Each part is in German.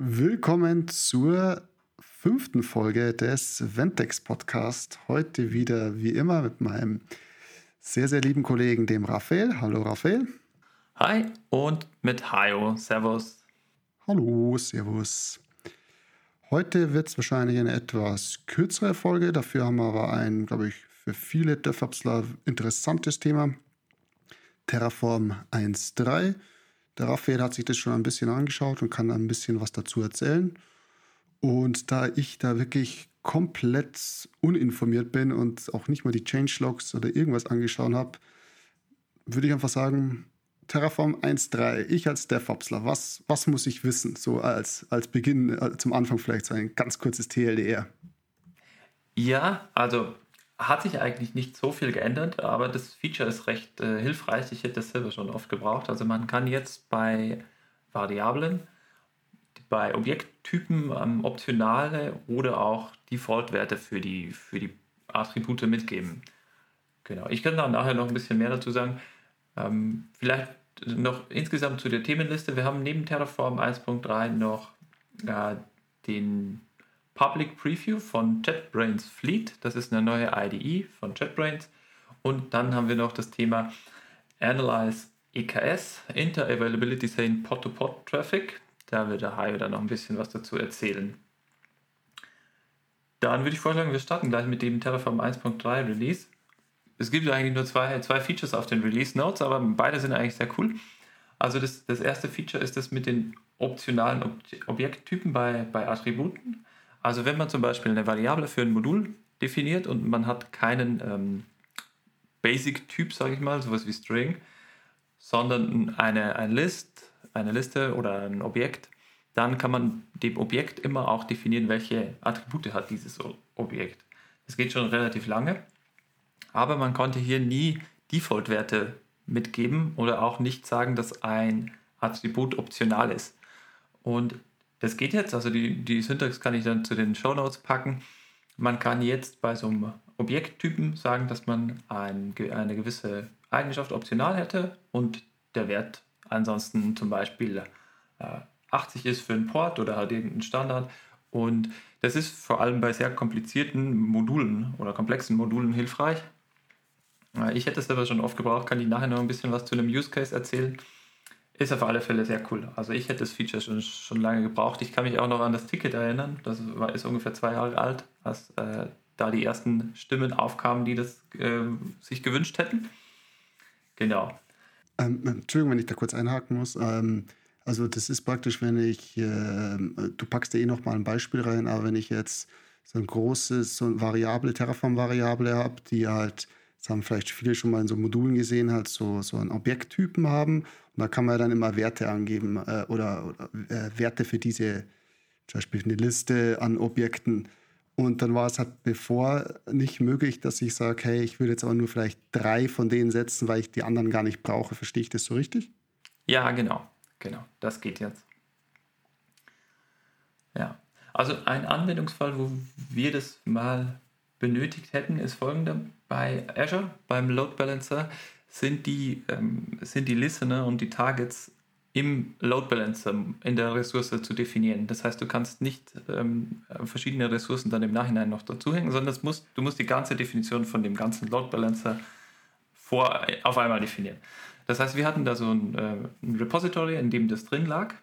Willkommen zur fünften Folge des Ventex Podcast. Heute wieder wie immer mit meinem sehr, sehr lieben Kollegen, dem Raphael. Hallo Raphael. Hi und mit Hayo. Servus. Hallo, Servus. Heute wird es wahrscheinlich eine etwas kürzere Folge. Dafür haben wir aber ein, glaube ich, für viele DevOpsler interessantes Thema. Terraform 1.3. Der Raphael hat sich das schon ein bisschen angeschaut und kann ein bisschen was dazu erzählen. Und da ich da wirklich komplett uninformiert bin und auch nicht mal die Changelogs oder irgendwas angeschaut habe, würde ich einfach sagen, Terraform 1.3, ich als DevOpsler, was, was muss ich wissen? So als, als Beginn, äh, zum Anfang vielleicht so ein ganz kurzes TLDR. Ja, also hat sich eigentlich nicht so viel geändert, aber das Feature ist recht äh, hilfreich. Ich hätte das selber schon oft gebraucht. Also man kann jetzt bei Variablen, bei Objekttypen ähm, optionale oder auch Default-Werte für die, für die Attribute mitgeben. Genau. Ich kann da nachher noch ein bisschen mehr dazu sagen. Ähm, vielleicht noch insgesamt zu der Themenliste. Wir haben neben Terraform 1.3 noch äh, den Public Preview von JetBrains Fleet. Das ist eine neue IDE von JetBrains. Und dann haben wir noch das Thema Analyze EKS, Inter-Availability Saying Pod-to-Pod-Traffic. Da wird der Hayo dann noch ein bisschen was dazu erzählen. Dann würde ich vorschlagen, wir starten gleich mit dem Terraform 1.3 Release. Es gibt eigentlich nur zwei, zwei Features auf den Release Notes, aber beide sind eigentlich sehr cool. Also das, das erste Feature ist das mit den optionalen Objekttypen bei, bei Attributen. Also wenn man zum Beispiel eine Variable für ein Modul definiert und man hat keinen ähm, Basic-Typ, sage ich mal, sowas wie String, sondern eine, eine List, eine Liste oder ein Objekt, dann kann man dem Objekt immer auch definieren, welche Attribute hat dieses Objekt. Das geht schon relativ lange, aber man konnte hier nie Default-Werte mitgeben oder auch nicht sagen, dass ein Attribut optional ist. Und das geht jetzt, also die, die Syntax kann ich dann zu den Show Notes packen. Man kann jetzt bei so einem Objekttypen sagen, dass man ein, eine gewisse Eigenschaft optional hätte und der Wert ansonsten zum Beispiel äh, 80 ist für einen Port oder halt irgendein Standard. Und das ist vor allem bei sehr komplizierten Modulen oder komplexen Modulen hilfreich. Äh, ich hätte es aber schon oft gebraucht, kann ich nachher noch ein bisschen was zu einem Use Case erzählen. Ist auf alle Fälle sehr cool. Also ich hätte das Feature schon, schon lange gebraucht. Ich kann mich auch noch an das Ticket erinnern. Das war, ist ungefähr zwei Jahre alt, als äh, da die ersten Stimmen aufkamen, die das äh, sich gewünscht hätten. Genau. Ähm, Entschuldigung, wenn ich da kurz einhaken muss. Ähm, also das ist praktisch, wenn ich, äh, du packst ja eh noch mal ein Beispiel rein, aber wenn ich jetzt so ein großes, so eine Variable, Terraform-Variable habe, die halt das haben vielleicht viele schon mal in so Modulen gesehen, halt so, so einen Objekttypen haben. Und da kann man dann immer Werte angeben äh, oder, oder äh, Werte für diese, zum Beispiel eine Liste an Objekten. Und dann war es halt bevor nicht möglich, dass ich sage, hey, ich würde jetzt aber nur vielleicht drei von denen setzen, weil ich die anderen gar nicht brauche. Verstehe ich das so richtig? Ja, genau. Genau. Das geht jetzt. Ja. Also ein Anwendungsfall, wo wir das mal benötigt hätten, ist folgender. Bei Azure, beim Load Balancer, sind die, ähm, sind die Listener und die Targets im Load Balancer in der Ressource zu definieren. Das heißt, du kannst nicht ähm, verschiedene Ressourcen dann im Nachhinein noch dazuhängen, sondern das musst, du musst die ganze Definition von dem ganzen Load Balancer vor, auf einmal definieren. Das heißt, wir hatten da so ein, äh, ein Repository, in dem das drin lag,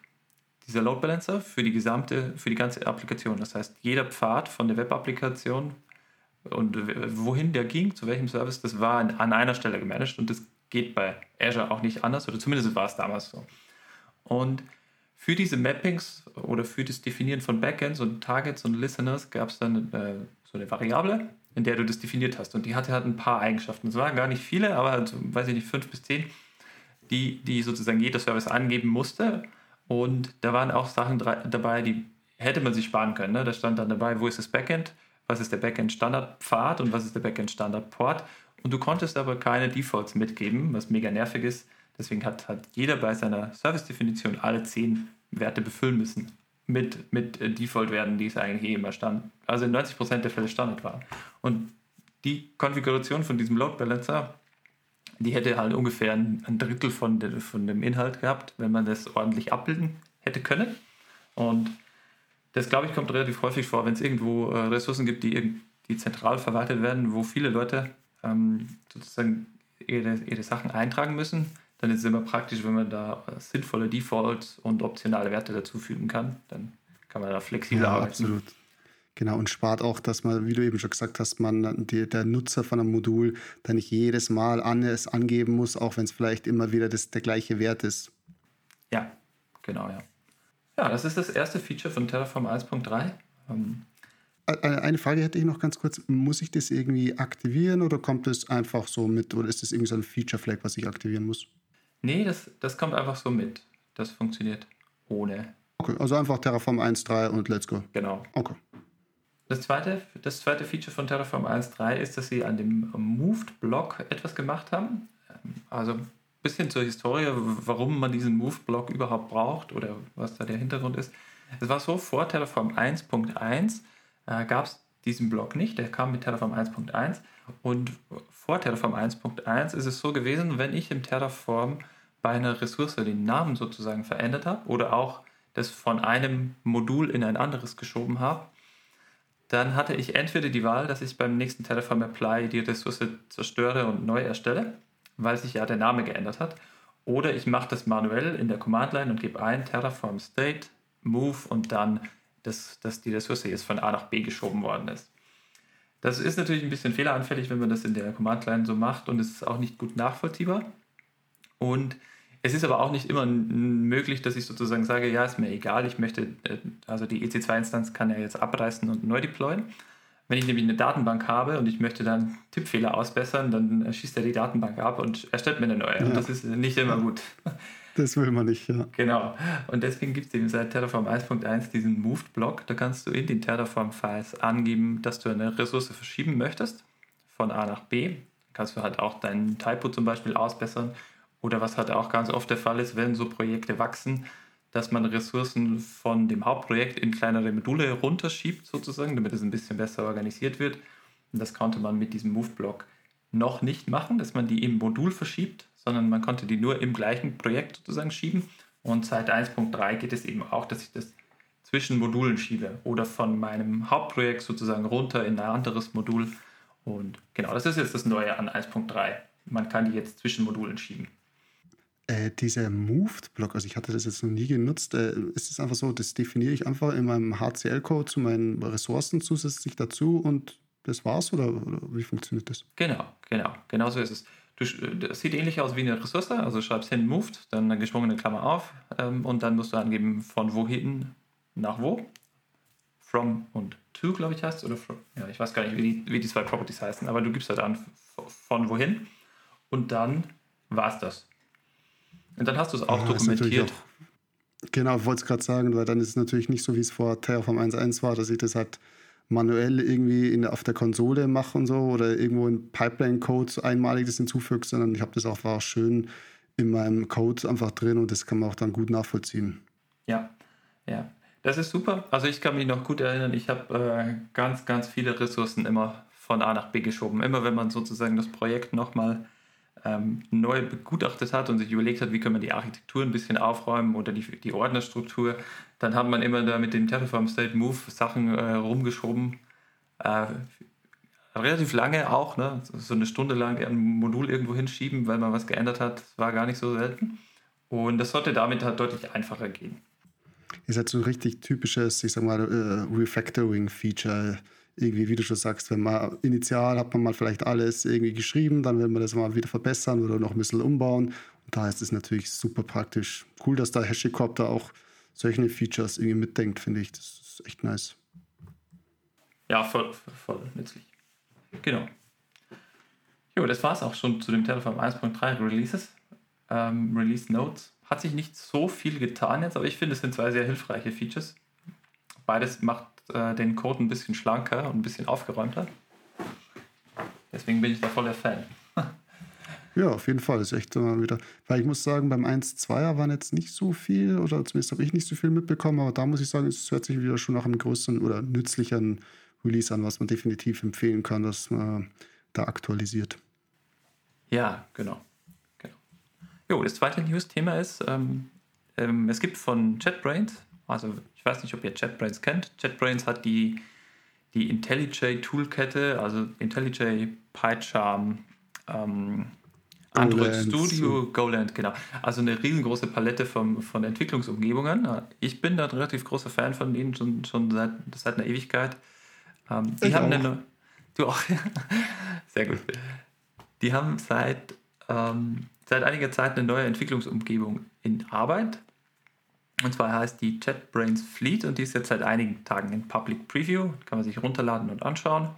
dieser Load Balancer für die gesamte, für die ganze Applikation. Das heißt, jeder Pfad von der Web-Applikation und wohin der ging, zu welchem Service, das war an einer Stelle gemanagt und das geht bei Azure auch nicht anders oder zumindest war es damals so. Und für diese Mappings oder für das Definieren von Backends und Targets und Listeners gab es dann äh, so eine Variable, in der du das definiert hast. Und die hatte halt ein paar Eigenschaften. Es waren gar nicht viele, aber also, weiß ich nicht, fünf bis zehn, die, die sozusagen jeder Service angeben musste. Und da waren auch Sachen dabei, die hätte man sich sparen können. Ne? Da stand dann dabei, wo ist das Backend? Was ist der Backend-Standard-Pfad und was ist der Backend-Standard-Port. Und du konntest aber keine Defaults mitgeben, was mega nervig ist. Deswegen hat, hat jeder bei seiner Service-Definition alle zehn Werte befüllen müssen mit, mit äh, Default-Werten, die es eigentlich eh immer stand, also in 90% der Fälle Standard waren. Und die Konfiguration von diesem Load Balancer, die hätte halt ungefähr ein, ein Drittel von, de, von dem Inhalt gehabt, wenn man das ordentlich abbilden hätte können. Und das glaube ich kommt relativ häufig vor, wenn es irgendwo äh, Ressourcen gibt, die, die zentral verwaltet werden, wo viele Leute ähm, sozusagen ihre, ihre Sachen eintragen müssen. Dann ist es immer praktisch, wenn man da äh, sinnvolle Defaults und optionale Werte dazufügen kann. Dann kann man da flexibel ja, arbeiten. Absolut. Genau, und spart auch, dass man, wie du eben schon gesagt hast, man die, der Nutzer von einem Modul dann nicht jedes Mal anders angeben muss, auch wenn es vielleicht immer wieder das, der gleiche Wert ist. Ja, genau, ja. Ja, das ist das erste Feature von Terraform 1.3. Ähm, eine Frage hätte ich noch ganz kurz. Muss ich das irgendwie aktivieren oder kommt das einfach so mit oder ist das irgendwie so ein Feature-Flag, was ich aktivieren muss? Nee, das, das kommt einfach so mit. Das funktioniert ohne. Okay, also einfach Terraform 1.3 und let's go. Genau. Okay. Das zweite, das zweite Feature von Terraform 1.3 ist, dass sie an dem Moved-Block etwas gemacht haben. Also ein bisschen zur Historie, warum man diesen Moved-Block überhaupt braucht oder was da der Hintergrund ist. Es war so, vor Terraform 1.1 äh, gab es diesen Block nicht, der kam mit Terraform 1.1 und vor Terraform 1.1 ist es so gewesen, wenn ich im Terraform bei einer Ressource den Namen sozusagen verändert habe oder auch das von einem Modul in ein anderes geschoben habe, dann hatte ich entweder die Wahl, dass ich beim nächsten Terraform Apply die Ressource zerstöre und neu erstelle, weil sich ja der Name geändert hat, oder ich mache das manuell in der Command Line und gebe ein Terraform State, Move und dann, dass, dass die Ressource jetzt von A nach B geschoben worden ist. Das ist natürlich ein bisschen fehleranfällig, wenn man das in der Command Line so macht und es ist auch nicht gut nachvollziehbar. Und es ist aber auch nicht immer möglich, dass ich sozusagen sage, ja, ist mir egal, ich möchte, äh, also die EC2-Instanz kann ja jetzt abreißen und neu deployen. Wenn ich nämlich eine Datenbank habe und ich möchte dann Tippfehler ausbessern, dann schießt er die Datenbank ab und erstellt mir eine neue. Ja. Und das ist nicht immer gut. Das will man nicht, ja. Genau. Und deswegen gibt es eben seit Terraform 1.1 diesen Moved-Block. Da kannst du in den Terraform-Files angeben, dass du eine Ressource verschieben möchtest von A nach B. Kannst du halt auch deinen Typo zum Beispiel ausbessern oder was halt auch ganz oft der Fall ist, wenn so Projekte wachsen, dass man Ressourcen von dem Hauptprojekt in kleinere Module runterschiebt, sozusagen, damit es ein bisschen besser organisiert wird. Und das konnte man mit diesem Move-Block noch nicht machen, dass man die im Modul verschiebt, sondern man konnte die nur im gleichen Projekt sozusagen schieben. Und seit 1.3 geht es eben auch, dass ich das zwischen Modulen schiebe oder von meinem Hauptprojekt sozusagen runter in ein anderes Modul. Und genau, das ist jetzt das Neue an 1.3. Man kann die jetzt zwischen Modulen schieben. Äh, dieser Moved-Block, also ich hatte das jetzt noch nie genutzt, äh, ist es einfach so, das definiere ich einfach in meinem HCL-Code zu meinen Ressourcen zusätzlich dazu und das war's oder, oder wie funktioniert das? Genau, genau, genau so ist es. Du, das sieht ähnlich aus wie eine Ressource, also schreibst hin moved, dann eine geschwungene Klammer auf ähm, und dann musst du angeben von wohin nach wo. From und to, glaube ich, heißt oder from, ja, ich weiß gar nicht, wie die, wie die zwei Properties heißen, aber du gibst halt an von wohin und dann war's das. Und dann hast du es auch ja, dokumentiert. Auch, genau, wollte es gerade sagen, weil dann ist es natürlich nicht so, wie es vor Terraform 1.1 war, dass ich das halt manuell irgendwie in, auf der Konsole mache und so oder irgendwo in Pipeline-Code einmalig das hinzufügt, sondern ich habe das auch war schön in meinem Code einfach drin und das kann man auch dann gut nachvollziehen. Ja, ja. Das ist super. Also ich kann mich noch gut erinnern, ich habe äh, ganz, ganz viele Ressourcen immer von A nach B geschoben. Immer wenn man sozusagen das Projekt nochmal ähm, neu begutachtet hat und sich überlegt hat, wie können wir die Architektur ein bisschen aufräumen oder die, die Ordnerstruktur, dann hat man immer da mit dem Terraform State Move Sachen äh, rumgeschoben. Äh, relativ lange auch, ne? so eine Stunde lang ein Modul irgendwo hinschieben, weil man was geändert hat, war gar nicht so selten. Und das sollte damit halt deutlich einfacher gehen. Ist halt so ein richtig typisches, ich sag mal, äh, Refactoring-Feature irgendwie, wie du schon sagst, wenn man initial hat man mal vielleicht alles irgendwie geschrieben, dann will man das mal wieder verbessern oder noch ein bisschen umbauen. Und da ist es natürlich super praktisch. Cool, dass da HashiCorp da auch solche Features irgendwie mitdenkt, finde ich. Das ist echt nice. Ja, voll, voll nützlich. Genau. Jo, das war es auch schon zu dem Terraform 1.3 Releases. Ähm, Release Notes. Hat sich nicht so viel getan jetzt, aber ich finde, es sind zwei sehr hilfreiche Features. Beides macht äh, den Code ein bisschen schlanker und ein bisschen aufgeräumter. Deswegen bin ich da voller Fan. Ja, auf jeden Fall. Das ist echt immer wieder. Weil ich muss sagen, beim 1.2er waren jetzt nicht so viel, oder zumindest habe ich nicht so viel mitbekommen, aber da muss ich sagen, es hört sich wieder schon nach einem größeren oder nützlicheren Release an, was man definitiv empfehlen kann, dass man da aktualisiert. Ja, genau. genau. Jo, das zweite News-Thema ist, ähm, ähm, es gibt von JetBrains Also ich weiß nicht, ob ihr JetBrains kennt. JetBrains hat die, die IntelliJ-Toolkette, also IntelliJ, PyCharm, ähm, Android Studio, Goland, genau. Also eine riesengroße Palette von, von Entwicklungsumgebungen. Ich bin da ein relativ großer Fan von ihnen, schon, schon seit, seit einer Ewigkeit. Ähm, die ich haben auch. eine. Du auch. Sehr gut. Die haben seit, ähm, seit einiger Zeit eine neue Entwicklungsumgebung in Arbeit. Und zwar heißt die JetBrains Fleet und die ist jetzt seit einigen Tagen in Public Preview. Kann man sich runterladen und anschauen.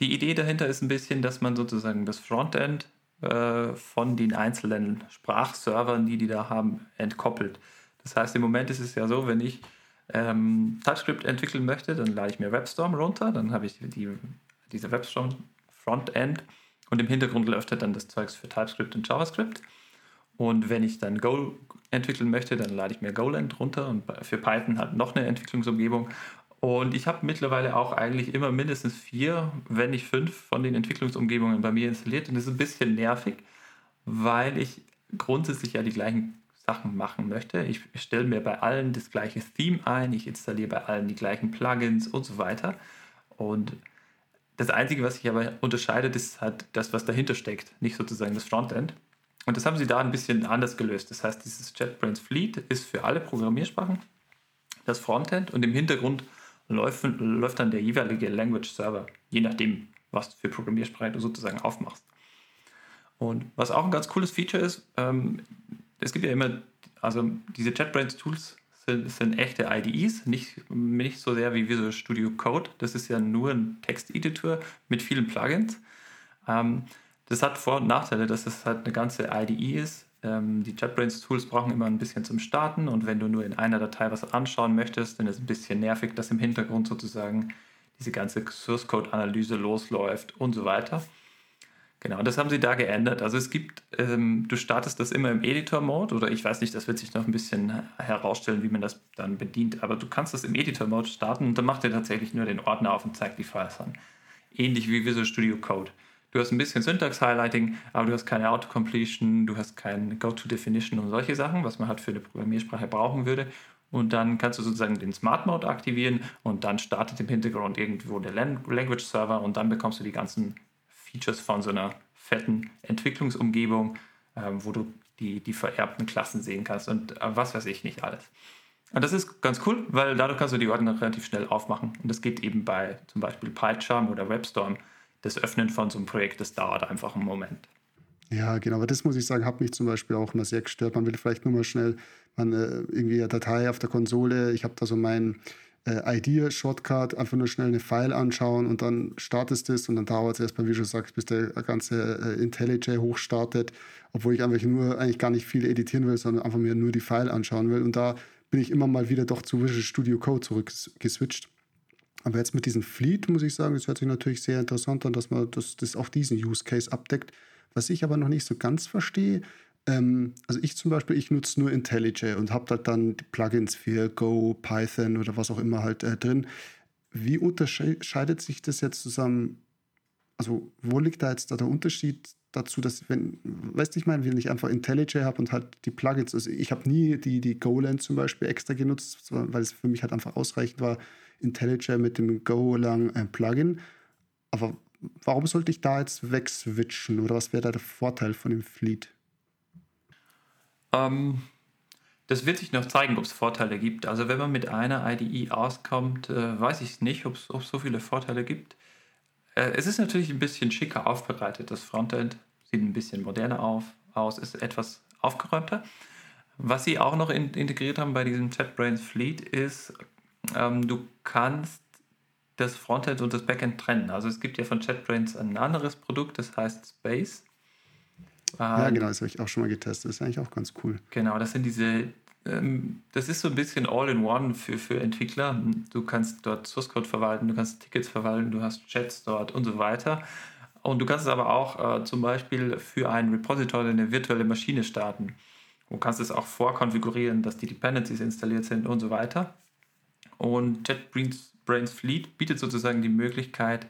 Die Idee dahinter ist ein bisschen, dass man sozusagen das Frontend äh, von den einzelnen Sprachservern, die die da haben, entkoppelt. Das heißt, im Moment ist es ja so, wenn ich ähm, TypeScript entwickeln möchte, dann lade ich mir WebStorm runter, dann habe ich die, diese WebStorm Frontend und im Hintergrund läuft halt dann das Zeugs für TypeScript und JavaScript. Und wenn ich dann Go entwickeln möchte, dann lade ich mir Goland runter und für Python hat noch eine Entwicklungsumgebung. Und ich habe mittlerweile auch eigentlich immer mindestens vier, wenn nicht fünf von den Entwicklungsumgebungen bei mir installiert. Und das ist ein bisschen nervig, weil ich grundsätzlich ja die gleichen Sachen machen möchte. Ich stelle mir bei allen das gleiche Theme ein, ich installiere bei allen die gleichen Plugins und so weiter. Und das Einzige, was sich aber unterscheidet, ist halt das, was dahinter steckt, nicht sozusagen das Frontend. Und das haben sie da ein bisschen anders gelöst. Das heißt, dieses JetBrains Fleet ist für alle Programmiersprachen das Frontend und im Hintergrund läuft, läuft dann der jeweilige Language Server, je nachdem, was für Programmiersprache du sozusagen aufmachst. Und was auch ein ganz cooles Feature ist, ähm, es gibt ja immer, also diese JetBrains Tools sind, sind, echte IDEs, nicht, nicht so sehr wie Visual Studio Code. Das ist ja nur ein Texteditor mit vielen Plugins. Ähm, das hat Vor- und Nachteile, dass es halt eine ganze IDE ist, ähm, die JetBrains-Tools brauchen immer ein bisschen zum Starten und wenn du nur in einer Datei was anschauen möchtest, dann ist es ein bisschen nervig, dass im Hintergrund sozusagen diese ganze Source-Code-Analyse losläuft und so weiter. Genau, das haben sie da geändert. Also es gibt, ähm, du startest das immer im Editor-Mode oder ich weiß nicht, das wird sich noch ein bisschen herausstellen, wie man das dann bedient, aber du kannst das im Editor-Mode starten und dann macht er tatsächlich nur den Ordner auf und zeigt die Files an. Ähnlich wie Visual Studio Code. Du hast ein bisschen Syntax-Highlighting, aber du hast keine Autocompletion, du hast kein Go-to-Definition und solche Sachen, was man halt für eine Programmiersprache brauchen würde. Und dann kannst du sozusagen den Smart Mode aktivieren und dann startet im Hintergrund irgendwo der Language Server und dann bekommst du die ganzen Features von so einer fetten Entwicklungsumgebung, ähm, wo du die, die vererbten Klassen sehen kannst und äh, was weiß ich nicht alles. Und das ist ganz cool, weil dadurch kannst du die Ordner relativ schnell aufmachen. Und das geht eben bei zum Beispiel PyCharm oder WebStorm das Öffnen von so einem Projekt, das dauert einfach einen Moment. Ja, genau, aber das muss ich sagen, hat mich zum Beispiel auch immer sehr gestört. Man will vielleicht nur mal schnell man, äh, irgendwie eine Datei auf der Konsole, ich habe da so mein äh, ID-Shortcut, einfach nur schnell eine File anschauen und dann startest es und dann dauert es erstmal, wie du sagst, bis der ganze äh, IntelliJ hochstartet, obwohl ich einfach nur eigentlich gar nicht viel editieren will, sondern einfach mir nur die File anschauen will. Und da bin ich immer mal wieder doch zu Visual Studio Code zurückgeswitcht. Aber jetzt mit diesem Fleet muss ich sagen, es hört sich natürlich sehr interessant an, dass man das, das auch diesen Use Case abdeckt. Was ich aber noch nicht so ganz verstehe, ähm, also ich zum Beispiel, ich nutze nur IntelliJ und habe halt dann die Plugins für Go, Python oder was auch immer halt äh, drin. Wie unterscheidet sich das jetzt zusammen? Also wo liegt da jetzt da der Unterschied dazu, dass wenn, weißt du, ich meine, wenn ich einfach IntelliJ habe und halt die Plugins, also ich habe nie die, die Goland zum Beispiel extra genutzt, weil es für mich halt einfach ausreichend war, IntelliJ mit dem Golang ein Plugin. Aber warum sollte ich da jetzt wegswitchen oder was wäre da der Vorteil von dem Fleet? Ähm, das wird sich noch zeigen, ob es Vorteile gibt. Also wenn man mit einer IDE auskommt, äh, weiß ich nicht, ob es so viele Vorteile gibt. Äh, es ist natürlich ein bisschen schicker aufbereitet. Das Frontend sieht ein bisschen moderner auf, aus, ist etwas aufgeräumter. Was sie auch noch in, integriert haben bei diesem JetBrains Fleet ist ähm, du kannst das Frontend und das Backend trennen. Also es gibt ja von JetBrains ein anderes Produkt, das heißt Space. Ja, ähm, genau, das habe ich auch schon mal getestet. Das ist eigentlich auch ganz cool. Genau, das sind diese, das ist so ein bisschen All-in-One für, für Entwickler. Du kannst dort Source Code verwalten, du kannst Tickets verwalten, du hast Chats dort und so weiter. Und du kannst es aber auch äh, zum Beispiel für ein Repository eine virtuelle Maschine starten. Du kannst es auch vorkonfigurieren, dass die Dependencies installiert sind und so weiter. Und JetBrains Fleet bietet sozusagen die Möglichkeit,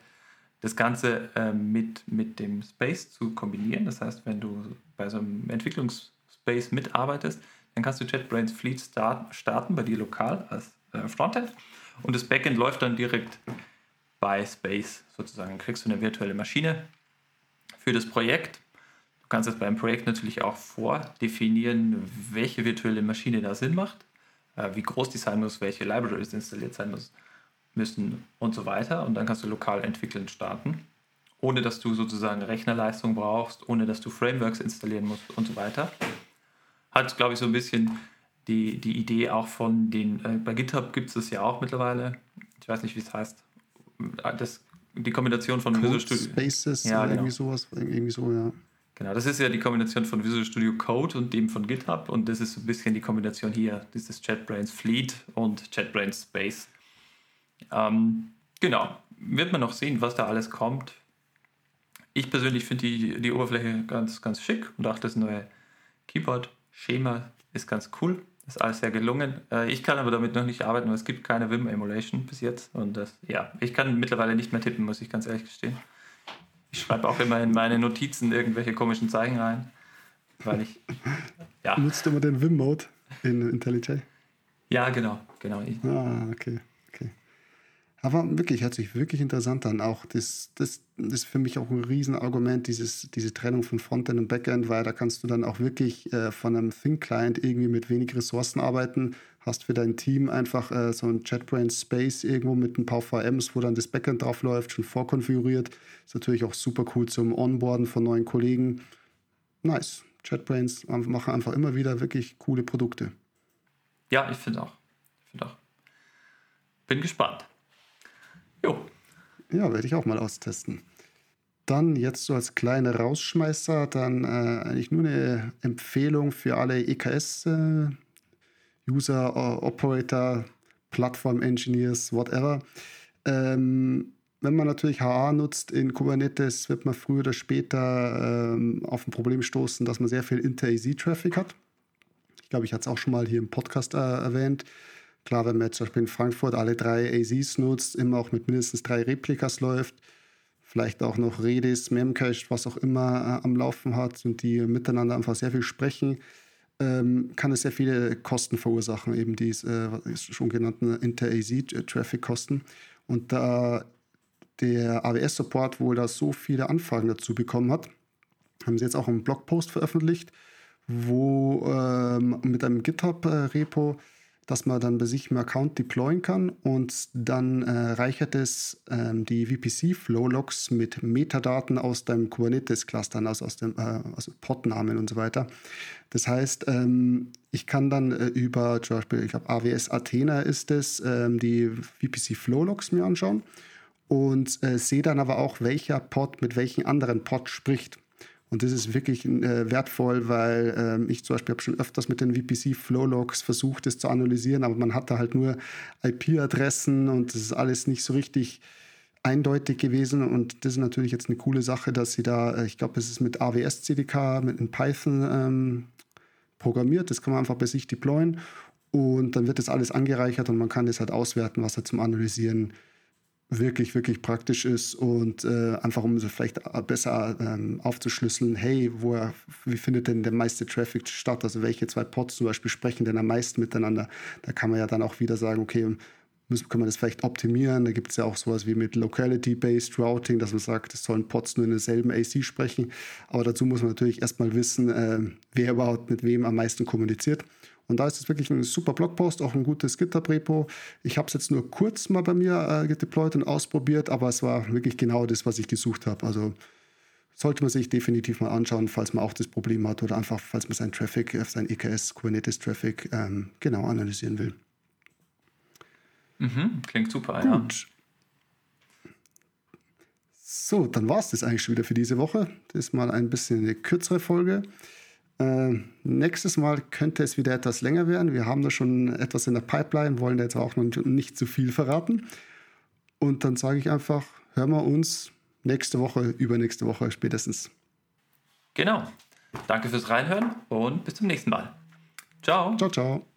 das Ganze äh, mit, mit dem Space zu kombinieren. Das heißt, wenn du bei so einem Entwicklungsspace mitarbeitest, dann kannst du JetBrains Fleet start, starten bei dir lokal als äh, Frontend und das Backend läuft dann direkt bei Space sozusagen. Dann kriegst du eine virtuelle Maschine für das Projekt. Du kannst es beim Projekt natürlich auch vordefinieren, welche virtuelle Maschine da Sinn macht, äh, wie groß die sein muss, welche Libraries installiert sein muss, müssen und so weiter. Und dann kannst du lokal entwickeln starten, ohne dass du sozusagen Rechnerleistung brauchst, ohne dass du Frameworks installieren musst und so weiter. Hat, glaube ich, so ein bisschen die, die Idee auch von den, äh, bei GitHub gibt es das ja auch mittlerweile. Ich weiß nicht, wie es heißt. Das, die Kombination von Code Visual Studio. Spaces, Ja, genau. irgendwie sowas, irgendwie so, ja. Genau, das ist ja die Kombination von Visual Studio Code und dem von GitHub und das ist so ein bisschen die Kombination hier, dieses JetBrains Fleet und JetBrains Space. Ähm, genau, wird man noch sehen, was da alles kommt. Ich persönlich finde die, die Oberfläche ganz, ganz schick und auch das neue Keyboard-Schema ist ganz cool. Ist alles sehr gelungen. Äh, ich kann aber damit noch nicht arbeiten, weil es gibt keine Vim-Emulation bis jetzt. Und das, ja, ich kann mittlerweile nicht mehr tippen, muss ich ganz ehrlich gestehen. Ich schreibe auch immer in meine Notizen irgendwelche komischen Zeichen rein, weil ich, ja, Nutzt immer den Vim-Mode in IntelliJ? ja, genau, genau. Ah, okay. Aber wirklich, hört sich wirklich interessant an. Auch das, das, das ist für mich auch ein Riesenargument, dieses, diese Trennung von Frontend und Backend, weil da kannst du dann auch wirklich äh, von einem Think-Client irgendwie mit wenig Ressourcen arbeiten. Hast für dein Team einfach äh, so ein JetBrains Space irgendwo mit ein paar VMs, wo dann das Backend drauf läuft, schon vorkonfiguriert. Ist natürlich auch super cool zum Onboarden von neuen Kollegen. Nice. JetBrains machen einfach immer wieder wirklich coole Produkte. ja, ich finde auch. Ich finde auch. Bin gespannt. Jo, Ja, werde ich auch mal austesten. Dann jetzt so als kleiner Rausschmeißer, dann äh, eigentlich nur eine Empfehlung für alle EKS-User, äh, Operator, Plattform-Engineers, whatever. Ähm, wenn man natürlich HA nutzt in Kubernetes, wird man früher oder später ähm, auf ein Problem stoßen, dass man sehr viel Inter-AZ-Traffic hat. Ich glaube, ich hatte es auch schon mal hier im Podcast äh, erwähnt. Klar, wenn man jetzt zum Beispiel in Frankfurt alle drei AZs nutzt, immer auch mit mindestens drei Replikas läuft, vielleicht auch noch Redis, Memcache, was auch immer äh, am Laufen hat und die miteinander einfach sehr viel sprechen, ähm, kann es sehr viele Kosten verursachen, eben die äh, schon genannten Inter-AZ-Traffic-Kosten. Und da der AWS-Support wohl da so viele Anfragen dazu bekommen hat, haben sie jetzt auch einen Blogpost veröffentlicht, wo ähm, mit einem GitHub-Repo, dass man dann bei sich im Account deployen kann und dann äh, reichert es ähm, die VPC-Flow-Logs mit Metadaten aus deinem Kubernetes-Clustern, also aus dem äh, also Podnamen und so weiter. Das heißt, ähm, ich kann dann äh, über zum Beispiel, ich glaube, AWS Athena ist es, ähm, die VPC-Flow-Logs mir anschauen und äh, sehe dann aber auch, welcher Pod mit welchen anderen Pod spricht. Und das ist wirklich äh, wertvoll, weil ähm, ich zum Beispiel habe schon öfters mit den VPC Flowlogs versucht, das zu analysieren, aber man hat da halt nur IP-Adressen und das ist alles nicht so richtig eindeutig gewesen. Und das ist natürlich jetzt eine coole Sache, dass sie da, äh, ich glaube, es ist mit AWS CDK, mit in Python ähm, programmiert. Das kann man einfach bei sich deployen. Und dann wird das alles angereichert und man kann das halt auswerten, was er zum Analysieren wirklich, wirklich praktisch ist und äh, einfach um so vielleicht besser ähm, aufzuschlüsseln, hey, wo, wie findet denn der meiste Traffic statt? Also welche zwei Pods zum Beispiel sprechen denn am meisten miteinander? Da kann man ja dann auch wieder sagen, okay, müssen, können wir das vielleicht optimieren? Da gibt es ja auch sowas wie mit Locality-Based Routing, dass man sagt, es sollen Pods nur in derselben AC sprechen. Aber dazu muss man natürlich erstmal wissen, äh, wer überhaupt mit wem am meisten kommuniziert. Und da ist es wirklich ein super Blogpost, auch ein gutes GitHub-Repo. Ich habe es jetzt nur kurz mal bei mir äh, gedeployt und ausprobiert, aber es war wirklich genau das, was ich gesucht habe. Also sollte man sich definitiv mal anschauen, falls man auch das Problem hat oder einfach, falls man sein Traffic, äh, sein EKS, Kubernetes-Traffic ähm, genau analysieren will. mhm, klingt super, ja. Gut. So, dann war es das eigentlich schon wieder für diese Woche. Das ist mal ein bisschen eine kürzere Folge. Äh, nächstes Mal könnte es wieder etwas länger werden. Wir haben da schon etwas in der Pipeline, wollen da jetzt auch noch nicht zu viel verraten. Und dann sage ich einfach, hören wir uns nächste Woche, übernächste Woche spätestens. Genau. Danke fürs Reinhören und bis zum nächsten Mal. Ciao. Ciao, ciao.